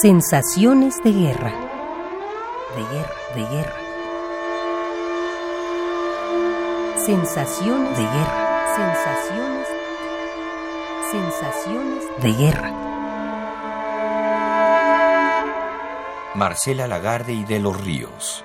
Sensaciones de guerra. De guerra, de guerra. Sensaciones de guerra. Sensaciones. Sensaciones de guerra. Marcela Lagarde y de los Ríos.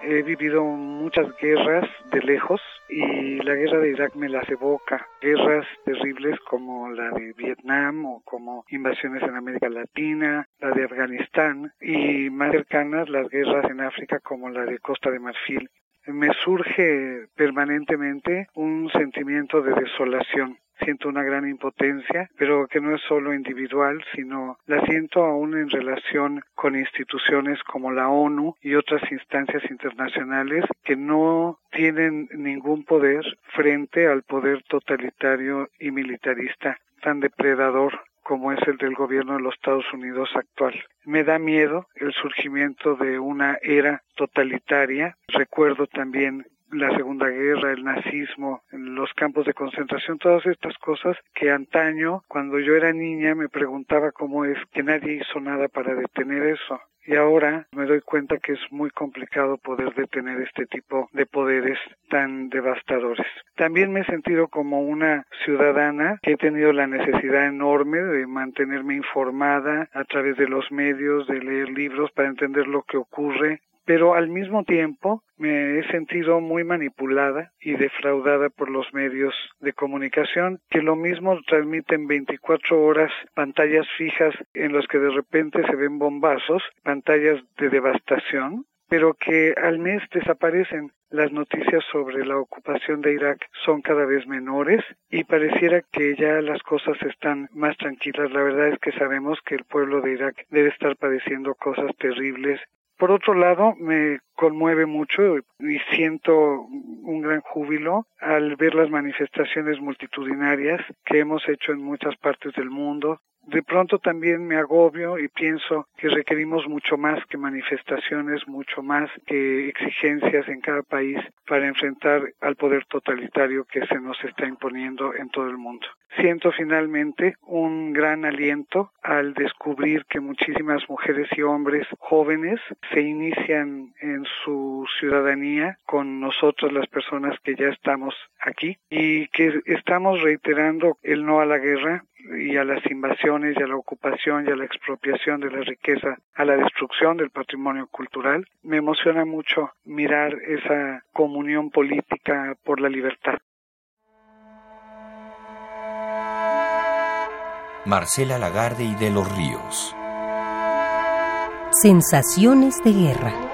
He vivido muchas guerras de lejos y la guerra de Irak me las evoca. Guerras terribles como la de Vietnam o como invasiones en América Latina, la de Afganistán y más cercanas las guerras en África como la de Costa de Marfil. Me surge permanentemente un sentimiento de desolación. Siento una gran impotencia, pero que no es solo individual, sino la siento aún en relación con instituciones como la ONU y otras instancias internacionales que no tienen ningún poder frente al poder totalitario y militarista tan depredador como es el del gobierno de los Estados Unidos actual. Me da miedo el surgimiento de una era totalitaria. Recuerdo también la Segunda Guerra, el nazismo, los campos de concentración, todas estas cosas que antaño, cuando yo era niña, me preguntaba cómo es que nadie hizo nada para detener eso. Y ahora me doy cuenta que es muy complicado poder detener este tipo de poderes tan devastadores. También me he sentido como una ciudadana que he tenido la necesidad enorme de mantenerme informada a través de los medios, de leer libros para entender lo que ocurre, pero al mismo tiempo me he sentido muy manipulada y defraudada por los medios de comunicación que lo mismo transmiten 24 horas pantallas fijas en los que de repente se ven bombazos, pantallas de devastación, pero que al mes desaparecen. Las noticias sobre la ocupación de Irak son cada vez menores y pareciera que ya las cosas están más tranquilas. La verdad es que sabemos que el pueblo de Irak debe estar padeciendo cosas terribles por otro lado, me conmueve mucho y siento un gran júbilo al ver las manifestaciones multitudinarias que hemos hecho en muchas partes del mundo, de pronto también me agobio y pienso que requerimos mucho más que manifestaciones, mucho más que exigencias en cada país para enfrentar al poder totalitario que se nos está imponiendo en todo el mundo. Siento finalmente un gran aliento al descubrir que muchísimas mujeres y hombres jóvenes se inician en su ciudadanía con nosotros las personas que ya estamos aquí y que estamos reiterando el no a la guerra y a las invasiones y a la ocupación y a la expropiación de la riqueza, a la destrucción del patrimonio cultural. Me emociona mucho mirar esa comunión política por la libertad. Marcela Lagarde y de los Ríos. Sensaciones de guerra.